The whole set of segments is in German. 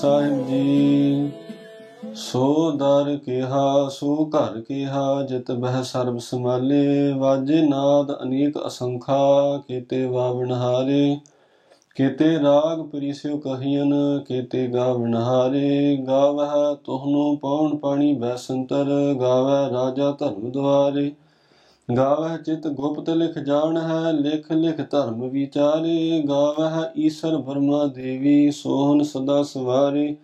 ਸਾਹਿਬ ਜੀ। ਸੋ ਦਰ ਕਿਹਾ, ਸੋ ਘਰ ਕਿਹਾ, ਜਿਤ ਬਹਿ ਸਰਬ ਸਮਾਲੇ ਵਾਜੇ ਨਾਦ ਅਨੇਕ ਅਸੰਖਾ, ਕੀਤੇ ਵਾਵਣ ਹਾਰੇ। ਕੀਤੇ ਰਾਗ ਪਰਿਸਿਓ ਕਹੀਨ ਕੀਤੇ ਗਾਵਣ ਹਾਰੇ। ਗਾਵਹਿ ਤੁਹਨੂੰ ਪਉਣ ਪਾਣੀ ਬੈਸੰਤਰ ਗਾਵੈ ਰਾਜਾ ਧਰਮ ਦੁਆਰੇ। ਗਾਵਹਿ ਚਿਤ ਗੁਪਤ ਲਿਖ ਜਾਣ ਹੈ ਲਿਖ ਲਿਖ ਧਰਮ ਵਿਚਾਰੇ। ਗਾਵਹਿ ਈਸ਼ਰ ਬਰਮਾ ਦੇਵੀ, ਸੋਹਨ ਸਦਾ ਸਵਾਰੀ।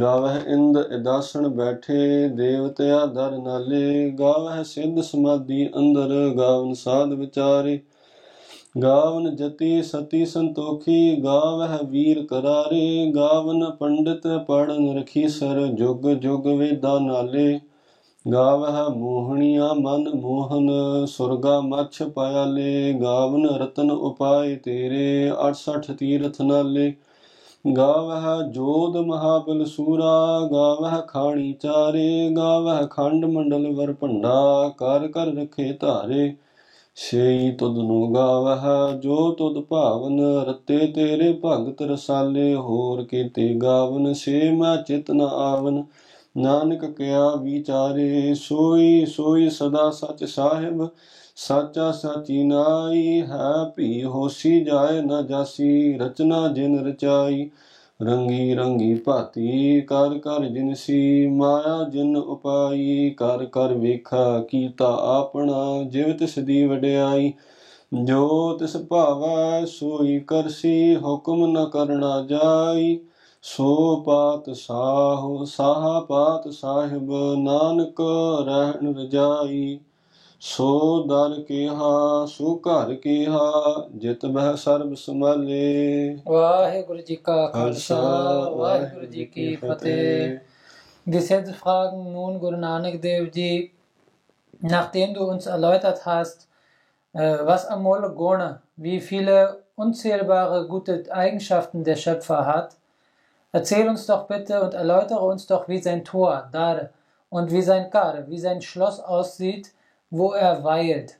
ਗਾਵਹਿ ਇੰਦ ਇਦਾਸਣ ਬੈਠੇ, ਦੇਵਤਿਆ ਦਰ ਨਾਲੇ। ਗਾਵਹਿ ਸਿੱਧ ਸਮਾਧੀ ਅੰਦਰ, ਗਾਵਨ ਸਾਧ ਵਿਚਾਰੇ। ਗਾਵਨ ਜਤੀ ਸਤੀ ਸੰਤੋਖੀ, ਗਾਵਹਿ ਵੀਰ ਕਰਾਰੇ। ਗਾਵਨ ਪੰਡਿਤ ਪੜਨ ਰਖੀ ਸਰ ਜੁਗ ਜੁਗ ਵੇਦਾ ਨਾਲੇ। ਗਾਵਹਿ ਮੋਹਣੀਆਂ ਮਨ ਮੋਹਨ, ਸੁਰਗਾ ਮਛ ਪਾਇਲੇ ਗਾਵਨ ਰਤਨ ਉਪਾਏ ਤੇਰੇ 68 ਤੀਰਥ ਨਾਲੇ। ਗਾਵਹਿ ਜੋਦ ਮਹਾਬਲ ਸੂਰਾ, ਗਾਵਹਿ ਖਾਣੀ ਚਾਰੇ, ਗਾਵਹਿ ਖੰਡ ਮੰਡਲ ਵਰ ਭੰਡਾ, ਕਰ ਕਰ ਰਖੇ ਧਾਰੇ। ਸੇਈ ਤੁਧ ਨੂੰ ਗਾਵਹਿ, ਜੋ ਤੁਧ ਭਾਵਨ, ਰਤੇ ਤੇਰੇ ਭਗਤ ਰਸਾਲੇ। ਹੋਰ ਕੀਤੇ ਗਾਵਨ ਸੇ ਮੈਂ ਚਿਤ ਨ ਆਵਨ। ਨਾਨਕ ਕਿਆ ਵਿਚਾਰੇ, ਸੋਈ ਸੋਈ ਸਦਾ ਸਚ ਸਾਹਿਬ, ਸਾਚਾ ਸਾਚੀ ਨਾਈ, ਹੈ ਭੀ ਹੋਸੀ ਜਾਏ ਨਾ ਜਾਸੀ, ਰਚਨਾ ਜਿਨ ਰਚਾਈ, ਰੰਗੀ ਰੰਗੀ ਭਾਤੀ, ਕਰ ਕਰ ਜਿਨਸੀ ਮਾਇਆ ਜਿਨ ਉਪਾਈ, ਕਰ ਕਰ ਵੇਖਾ ਕੀਤਾ ਆਪਣਾ, ਜਿਵ ਤਿਸ ਦੀ ਵਡਿਆਈ, ਜੋ ਤਿਸ ਭਾਵੈ ਸੋਈ ਕਰਸੀ, ਹੁਕਮ ਨ ਕਰਨਾ ਜਾਈ। ਸੋ ਪਾਤ ਸਾਹੁ ਸਾਹਾ ਪਾਤ ਸਾਹਿਬ ਨਾਨਕ ਰਹਿਣ ਰਜਾਈ ਸੋ ਦਰ ਕਿਹਾ ਸੋ ਘਰ ਕਿਹਾ ਜਿਤ ਬਹਿ ਸਰਬ ਸਮਾਲੇ ਵਾਹਿਗੁਰੂ ਜੀ ਕਾ ਖਾਲਸਾ ਵਾਹਿਗੁਰੂ ਜੀ ਕੀ ਫਤeh Die jetzt fragen nun Guru Nanak Dev Ji, nachdem du uns erläutert hast, äh, was Amol Gona, wie viele unzählbare gute Eigenschaften der Schöpfer hat, erzähl uns doch bitte und erläutere uns doch, wie sein Tor, Dar, und wie sein Kar, wie sein Schloss aussieht, wo er weilt.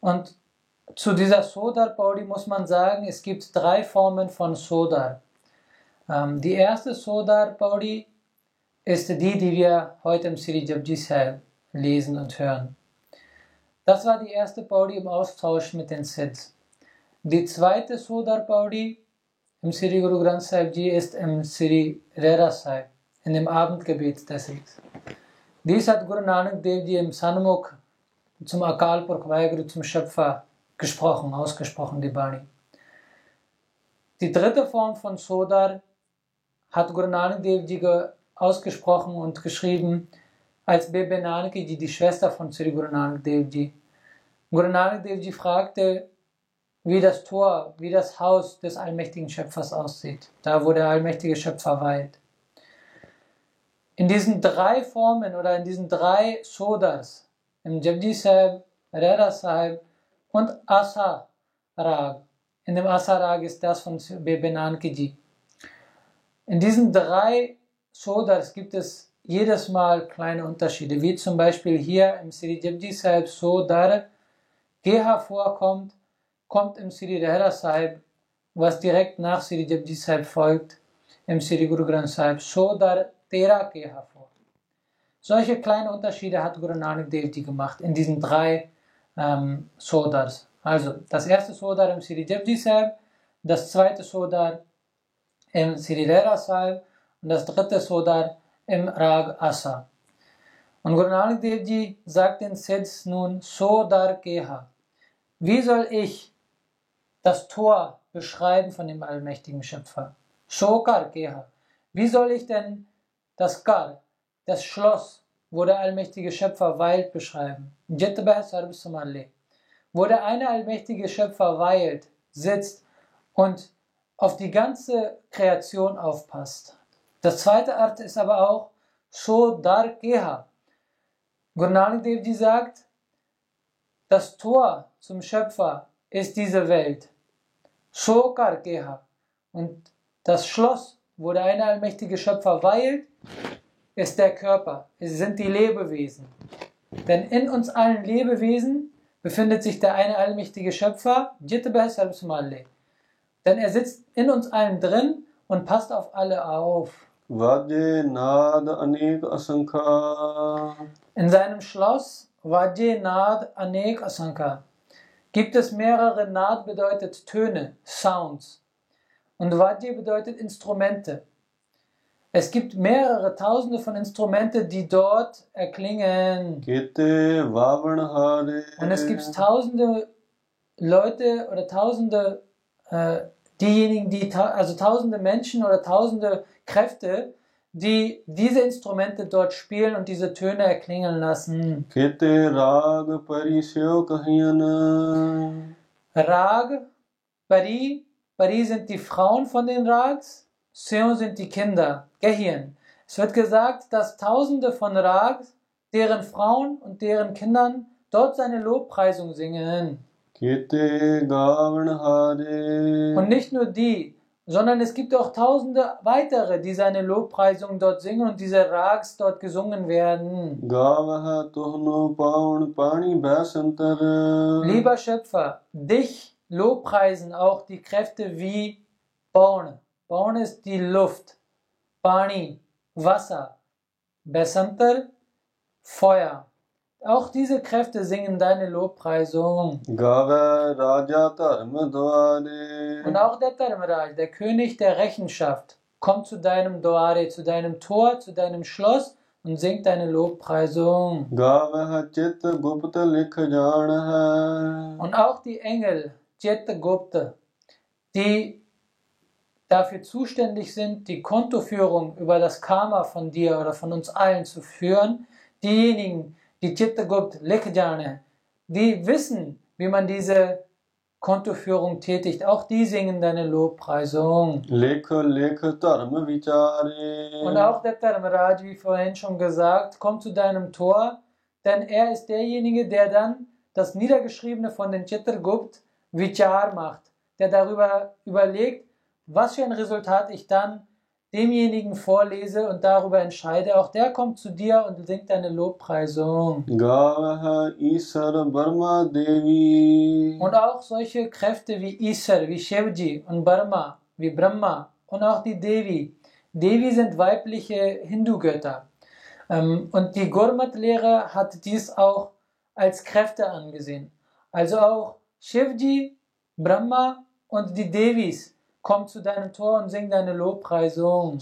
Und zu dieser Sodar Paudi muss man sagen, es gibt drei Formen von Sodar. Ähm, die erste Sodar Paudi ist die, die wir heute im Sri Japji lesen und hören. Das war die erste Paudi im Austausch mit den Siddhs. Die zweite Sodar Paudi im Sri Guru Granth Sahib Ji ist im Sri Rera Sahib, in dem Abendgebet des Sikhs. Dies hat Guru Nanak Dev Ji im Sanmukh zum Akal Purkh Vaheguru, zum Schöpfer gesprochen, ausgesprochen, die Bani. Die dritte Form von Sodar hat Guru Nanak Dev Ji ausgesprochen und geschrieben als Bebe Nanaki Ji, die Schwester von Sri Guru Nanak Dev Ji. Guru Nanak Dev Ji fragte, wie das Tor, wie das Haus des allmächtigen Schöpfers aussieht, da wo der allmächtige Schöpfer weilt. In diesen drei Formen oder in diesen drei Sodars, im Japji Sahib, Rera Sahib und Asa Rag, in dem Asa Rag ist das von Bebe Nankiji. In diesen drei Sodars gibt es jedes Mal kleine Unterschiede, wie zum Beispiel hier im Sri Japji Sahib Sodar Geha vorkommt, kommt im Sri Rehra Sahib, was direkt nach Sri Japji Sahib folgt, im Sri Guru Granth Sahib Sodar Tera Keha vor. Solche kleine Unterschiede hat Guru Nanak Dev Ji gemacht in diesen drei ähm, Sodars. Also das erste Sodar im Sri Japji Sahib, das zweite Sodar im Sri Rehra Sahib und das dritte Sodar im Rag Asa. Und Guru Nanak Dev Ji sagt den Siddhs nun Sodar Keha. Wie soll ich das Tor beschreiben von dem allmächtigen Schöpfer? Shokar Keha. Wie soll ich denn das Kar, das Schloss, wo der allmächtige Schöpfer weilt, beschreiben? Wo der eine allmächtige Schöpfer weilt, sitzt und auf die ganze Kreation aufpasst. Das zweite Art ist aber auch Shodar Keha. Guru Nanak Dev sagt, das Tor zum Schöpfer ist diese Welt so Geha. Und das Schloss, wo der eine allmächtige Schöpfer weilt, ist der Körper. Es sind die Lebewesen. Denn in uns allen Lebewesen befindet sich der eine allmächtige Schöpfer, denn er sitzt in uns allen drin und passt auf alle auf. In seinem Schloss Vajje Nad Anek Asankar gibt es mehrere. Naht bedeutet Töne, Sounds. Und Wadi bedeutet Instrumente. Es gibt mehrere tausende von Instrumenten, die dort erklingen. Und es gibt tausende Leute oder tausende, äh, diejenigen, die, ta also tausende Menschen oder tausende Kräfte, die diese Instrumente dort spielen und diese Töne erklingeln lassen. Rag, Pari, Pari sind die Frauen von den Rags, Seon sind die Kinder, Gehien. Es wird gesagt, dass Tausende von Rags, deren Frauen und deren Kindern dort seine Lobpreisung singen. Und nicht nur die, sondern es gibt auch tausende weitere, die seine Lobpreisungen dort singen und diese Rags dort gesungen werden. Lieber Schöpfer, dich lobpreisen auch die Kräfte wie Baun. Baun ist die Luft, Pani, Wasser, Besantar, Feuer. Auch diese Kräfte singen deine Lobpreisung. Und auch der Dharmaraj, der König der Rechenschaft, kommt zu deinem Doare, zu deinem Tor, zu deinem Schloss und singt deine Lobpreisung. Und auch die Engel, Chitta Gupta, die dafür zuständig sind, die Kontoführung über das Karma von dir oder von uns allen zu führen, diejenigen, die Chittagupta Likhjane, die wissen, wie man diese Kontoführung tätigt. Auch die singen deine Lobpreisung. Leke, leke, dharma vichari. Und auch der Dharmaraj, wie vorhin schon gesagt, kommt zu deinem Tor, denn er ist derjenige, der dann das Niedergeschriebene von den Chittagupta Vichar macht, der darüber überlegt, was für ein Resultat ich dann demjenigen vorlese und darüber entscheide, auch der kommt zu dir und singt deine Lobpreisung. Und auch solche Kräfte wie Isar, wie Shivji und Brahma, wie Brahma und auch die Devi. Devi sind weibliche Hindu-Götter. Ähm, und die Gurmat-Lehre hat dies auch als Kräfte angesehen. Also auch Shivji, Brahma und die Devis komm zu deinem Tor und sing deine Lobpreisung.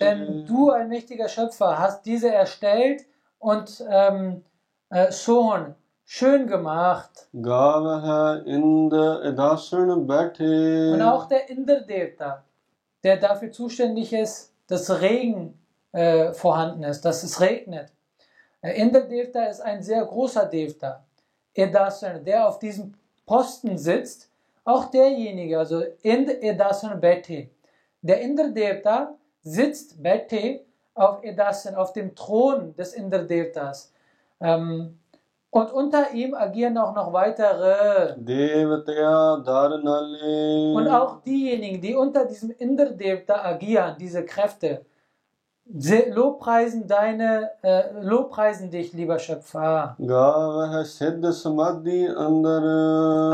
Denn du, ein mächtiger Schöpfer, hast diese erstellt und ähm, äh, Sohn schön gemacht. Und auch der Inderdevta, der dafür zuständig ist, dass Regen äh, vorhanden ist, dass es regnet. Inderdevta ist ein sehr großer Devta, der auf diesem Posten sitzt auch derjenige, also Indra Edasan Bethe, der Indra-Devta sitzt Bethe auf Edasan, auf dem Thron des Indra-Devtas. Ähm, und unter ihm agieren auch noch weitere. Und auch diejenigen, die unter diesem Indra-Devta agieren, diese Kräfte. Lobpreisen deine, äh, Lobpreisen dich, lieber Schöpfer.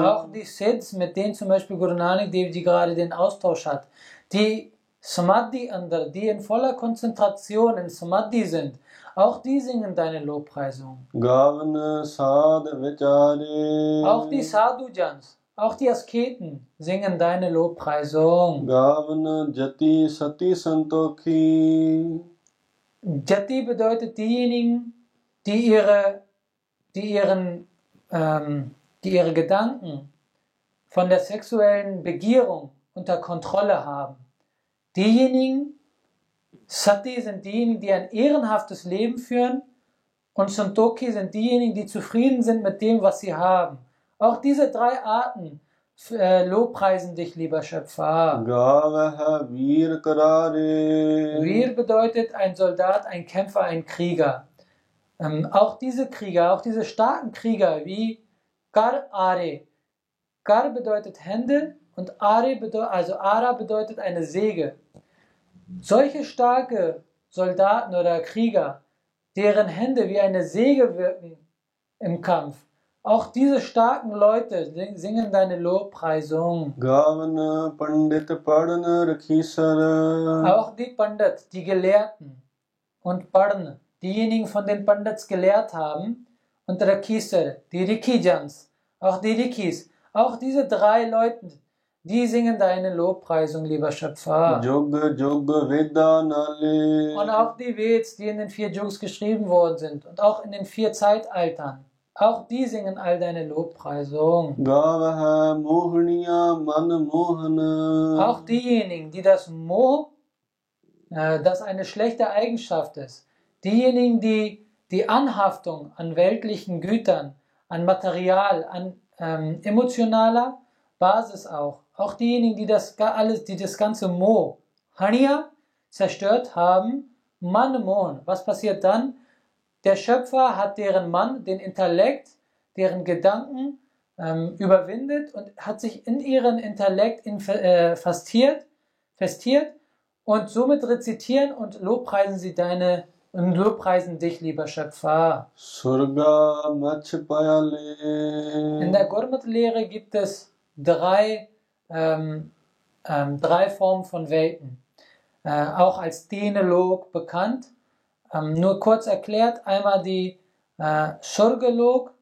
Auch die Sids, mit denen zum Beispiel Guru Nanak Dev Ji gerade den Austausch hat, die Samadhi andere, die in voller Konzentration in Samadhi sind, auch die singen deine Lobpreisung. Auch die Sadhujans, auch die Asketen singen deine Lobpreisung. Gavna Jati Sati Santokhi. Jati bedeutet diejenigen, die ihre, die ihren, ähm, die ihre Gedanken von der sexuellen Begierung unter Kontrolle haben. Diejenigen, Sati sind diejenigen, die ein ehrenhaftes Leben führen und Santoki sind diejenigen, die zufrieden sind mit dem, was sie haben. Auch diese drei Arten äh, lobpreisen dich, lieber Schöpfer. Wir bedeutet ein Soldat, ein Kämpfer, ein Krieger. Ähm, auch diese Krieger, auch diese starken Krieger wie Kar Are. Kar bedeutet Hände und Are bedeutet, also Ara bedeutet eine Säge. Solche starke Soldaten oder Krieger, deren Hände wie eine Säge wirken im Kampf, auch diese starken Leute singen deine Lobpreisung. Auch die Pandit, die Gelehrten und Padana, diejenigen von den Pandits gelehrt haben, und Rakhisar, die Rikijans, auch die Rikis, auch diese drei Leute, die singen deine Lobpreisung, lieber Schöpfer. Und auch die Veds, die in den vier Jugs geschrieben worden sind und auch in den vier Zeitaltern. Auch die singen all deine Lobpreisung. Auch diejenigen, die das Mo, äh, das eine schlechte Eigenschaft ist, diejenigen, die die Anhaftung an weltlichen Gütern, an Material, an ähm, emotionaler Basis auch, auch diejenigen, die das alles, die das ganze Mo, Hania, zerstört haben, Manmon, was passiert dann? Der Schöpfer hat deren Mann, den Intellekt, deren Gedanken ähm, überwindet und hat sich in ihren Intellekt in, äh, fastiert, festiert und somit rezitieren und lobpreisen sie deine und lobpreisen dich, lieber Schöpfer. In der Gurmat-Lehre gibt es drei, ähm, ähm, drei Formen von Welten, äh, auch als Denolog bekannt. Ähm, nur kurz erklärt, einmal die äh, Surgelog,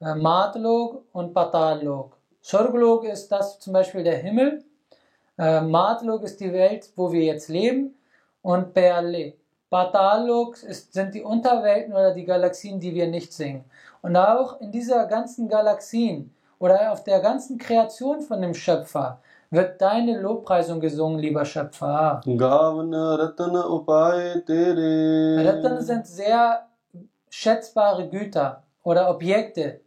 äh, Matlog und Patallog. Surgelog ist das zum Beispiel der Himmel, äh, Matlog ist die Welt, wo wir jetzt leben und Beale. Patallog sind die Unterwelten oder die Galaxien, die wir nicht sehen. Und auch in dieser ganzen Galaxien oder auf der ganzen Kreation von dem Schöpfer wird deine Lobpreisung gesungen, lieber Schöpfer. Ratana sind sehr schätzbare Güter oder Objekte,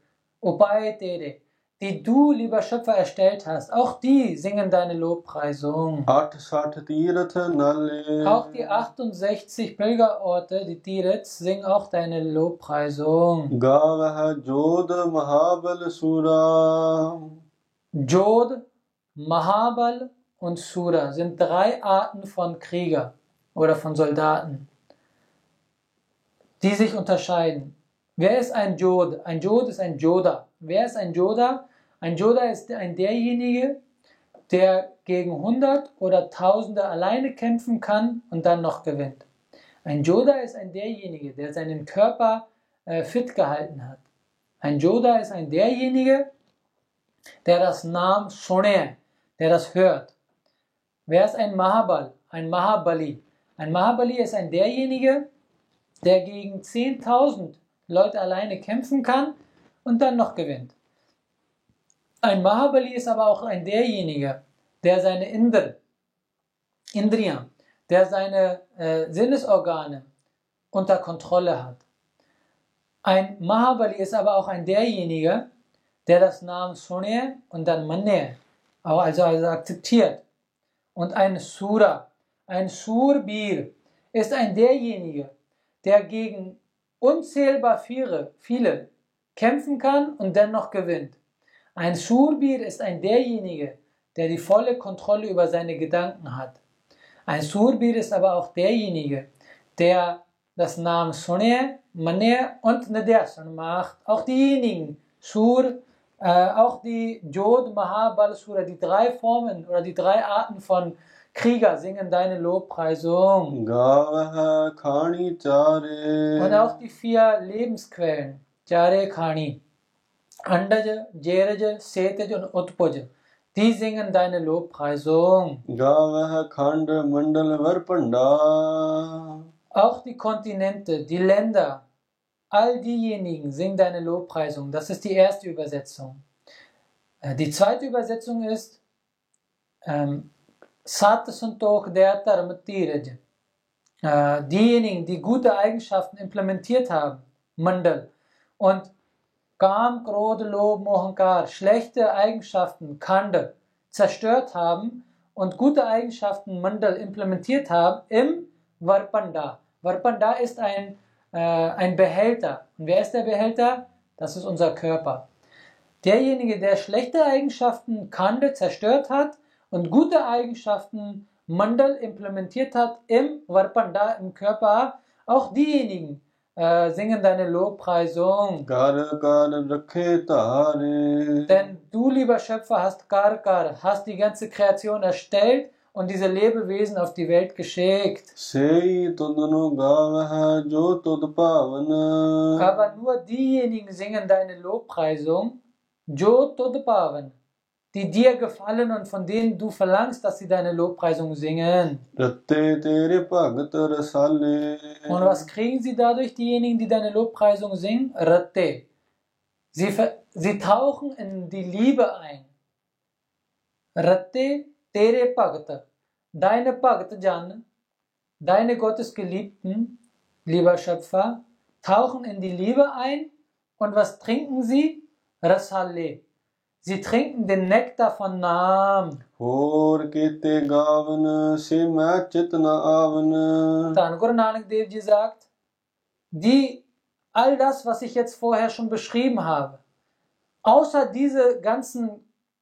die du, lieber Schöpfer, erstellt hast. Auch die singen deine Lobpreisung. Auch die 68 Pilgerorte, die Tirats, singen auch deine Lobpreisung. Jod Mahabal und Sura sind drei Arten von Krieger oder von Soldaten, die sich unterscheiden. Wer ist ein Jod? Ein Jod ist ein Joda. Wer ist ein Joda? Ein Joda ist ein derjenige, der gegen 100 oder Tausende alleine kämpfen kann und dann noch gewinnt. Ein Joda ist ein derjenige, der seinen Körper äh, fit gehalten hat. Ein Joda ist ein derjenige, der das Namen Shone, der das hört. Wer ist ein Mahabal? Ein Mahabali. Ein Mahabali ist ein derjenige, der gegen 10.000 Leute alleine kämpfen kann und dann noch gewinnt. Ein Mahabali ist aber auch ein derjenige, der seine Indr, Indriya, der seine äh, Sinnesorgane unter Kontrolle hat. Ein Mahabali ist aber auch ein derjenige, der das Namen Sunne und dann Manne, also, also akzeptiert. Und ein Sura, ein Surbir, ist ein derjenige, der gegen unzählbar viele, viele kämpfen kann und dennoch gewinnt. Ein Surbir ist ein derjenige, der die volle Kontrolle über seine Gedanken hat. Ein Surbir ist aber auch derjenige, der das Namen Sunne, Mane und Nadesan macht. Auch diejenigen, Sur, äh, auch die Jod, Mahabal, Surah, die drei Formen oder die drei Arten von Krieger singen deine Lobpreisung. Und auch die vier Lebensquellen, Jare Khani, Andaja, Jeraja, Setaja und Utpaja. Die singen deine Lobpreisung. Auch die Kontinente, die Länder, all diejenigen singen deine Lobpreisung. Das ist die erste Übersetzung. Äh, Die zweite Übersetzung ist Sat Santok Deatar Diejenigen, die gute Eigenschaften implementiert haben, Mandal, und Kam, Krodh, Lob, Mohankar, schlechte Eigenschaften, Kanda, zerstört haben und gute Eigenschaften, Mandal, implementiert haben im Varpanda. Varpanda ist ein, äh, ein Behälter. Und wer ist der Behälter? Das ist unser Körper. Derjenige, der schlechte Eigenschaften Kande zerstört hat und gute Eigenschaften Mandal implementiert hat im Varpanda, im Körper, auch diejenigen äh, singen deine Lobpreisung. Gar, gar, Denn du, lieber Schöpfer, hast Karkar, hast die ganze Kreation erstellt und diese Lebewesen auf die Welt geschickt. Aber nur diejenigen singen deine Lobpreisung, die dir gefallen und von denen du verlangst, dass sie deine Lobpreisung singen. Und was kriegen sie dadurch, diejenigen, die deine Lobpreisung singen? Sie, sie tauchen in die Liebe ein. tere Bhagata. Deine Bhagata Jan, deine Gottesgeliebten, lieber Schöpfer, tauchen in die Liebe ein. Und was trinken sie? Rasale. Sie trinken den Nektar von Naam. ਹੋਰ ਕੀਤੇ ਗਾਵਨ ਸੇ ਮੈਂ ਚਿਤ ਨ ਆਵਨ Dann Guru Nanak Dev Ji sagt, die, all das, was ich jetzt vorher schon beschrieben habe, außer diese ganzen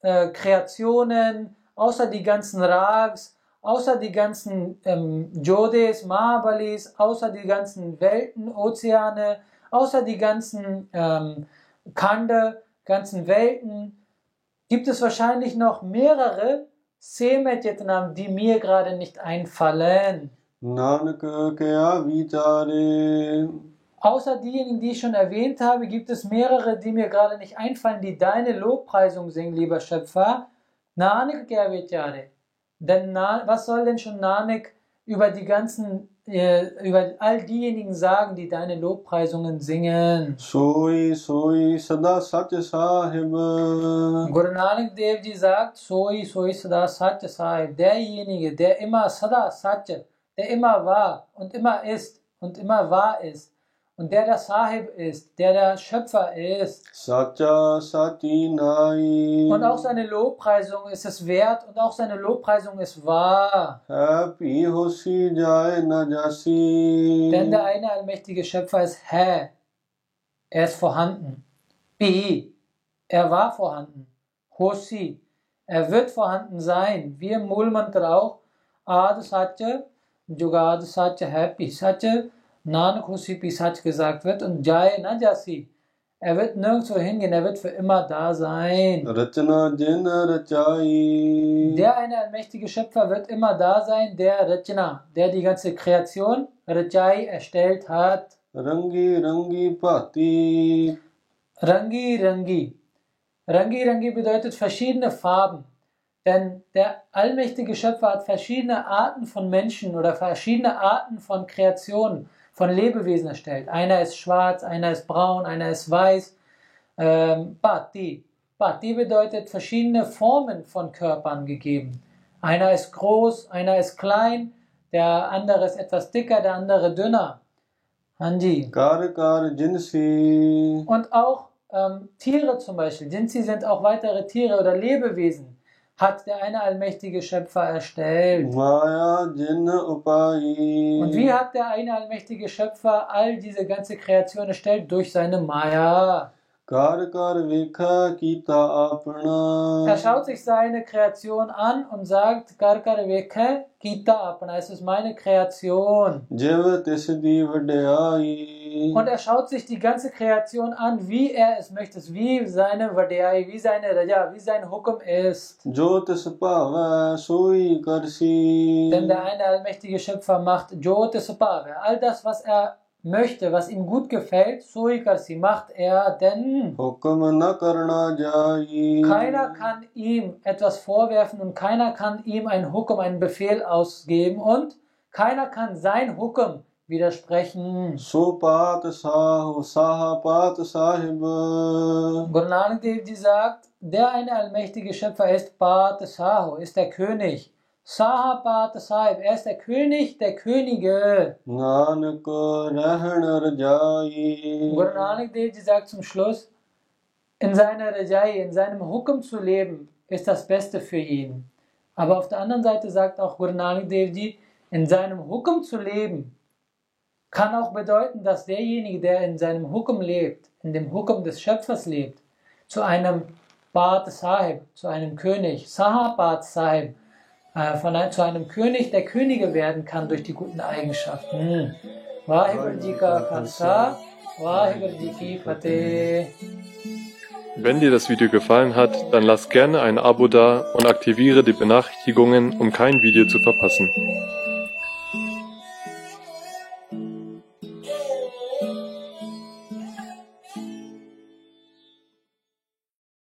äh, Kreationen, außer die ganzen Rags, außer die ganzen ähm, Jodes, Mahabalis, außer die ganzen Welten, Ozeane, außer die ganzen ähm, Kande, ganzen Welten, gibt es wahrscheinlich noch mehrere Semetjetnam, die mir gerade nicht einfallen. Außer diejenigen, die ich schon erwähnt habe, gibt es mehrere, die mir gerade nicht einfallen, die deine Lobpreisung singen, lieber Schöpfer. Nanik Gyavechare. Denn Na, was soll denn schon Nanik über die ganzen, äh, über all diejenigen sagen, die deine Lobpreisungen singen? Soi, soi, sada satya sahib. Guru Nanak Devji sagt, soi, soi, sada satya sahib. Derjenige, der immer sada satya, der immer war und immer ist und immer wahr ist, und der der Sahib ist, der der Schöpfer ist. Satya Satinai. Und auch seine Lobpreisung ist es wert und auch seine Lobpreisung ist wahr. Happy Hoshi Jai Najasi. Denn der eine allmächtige Schöpfer ist Hä. Er ist vorhanden. Bi. Er war vorhanden. Hoshi. Er wird vorhanden sein. Wie im Mulmantra auch. Ad Satya, Jugad Satya, Happy Satya. Nankusi Pisach gesagt wird und Jai Najasi. Er wird nirgendwo hingehen, er wird für immer da sein. Der eine allmächtige Schöpfer wird immer da sein, der Rajana, der die ganze Kreation Rajai erstellt hat. Rangi Rangi Pati. Rangi Rangi. Rangi Rangi bedeutet verschiedene Farben. Denn der allmächtige Schöpfer hat verschiedene Arten von Menschen oder verschiedene Arten von Kreationen von Lebewesen erstellt. Einer ist schwarz, einer ist braun, einer ist weiß. Ähm, Bhakti. Bedeutet verschiedene Formen von Körpern gegeben. Einer ist groß, einer ist klein, der andere ist etwas dicker, der andere dünner. Hanji. Kar, kar, jinsi. Und auch ähm, Tiere zum Beispiel. Jinsi sind auch weitere Tiere oder Lebewesen hat der eine allmächtige Schöpfer erstellt. Und wie hat der eine allmächtige Schöpfer all diese ganze Kreation erstellt? Durch seine Maya. Gar gar vekha kita apna. Er schaut sich seine Kreation an und sagt, gar gar vekha kita apna. Es ist meine Kreation. Und er schaut sich die ganze Kreation an, wie er es möchte, wie seine Vadei, wie seine Raja, wie sein Hukum ist. Denn der eine allmächtige Schöpfer macht Jyotispava. All das, was er möchte, was ihm gut gefällt, Suikasi macht er, denn keiner kann ihm etwas vorwerfen und keiner kann ihm ein Hukum, einen Befehl ausgeben und keiner kann sein Hukum widersprechen. Supat Sahu Guru Nanak Dev sagt, der eine allmächtige Schöpfer ist, Pat Sahu, ist der König. Sahabat Sahib, er ist der König der Könige. Nanak Guru Nanak Dev Ji sagt zum Schluss, in seiner Rajai, in seinem Hukum zu leben, ist das Beste für ihn. Aber auf der anderen Seite sagt auch Guru Nanak Dev Ji, in seinem Hukum zu leben, kann auch bedeuten, dass derjenige, der in seinem Hukum lebt, in dem Hukum des Schöpfers lebt, zu einem Bad Sahib, zu einem König, Sahabat Sahib, äh, von einem, zu einem König der Könige werden kann durch die guten Eigenschaften. Hm. Wenn dir das Video gefallen hat, dann lass gerne ein Abo da und aktiviere die Benachrichtigungen, um kein Video zu verpassen.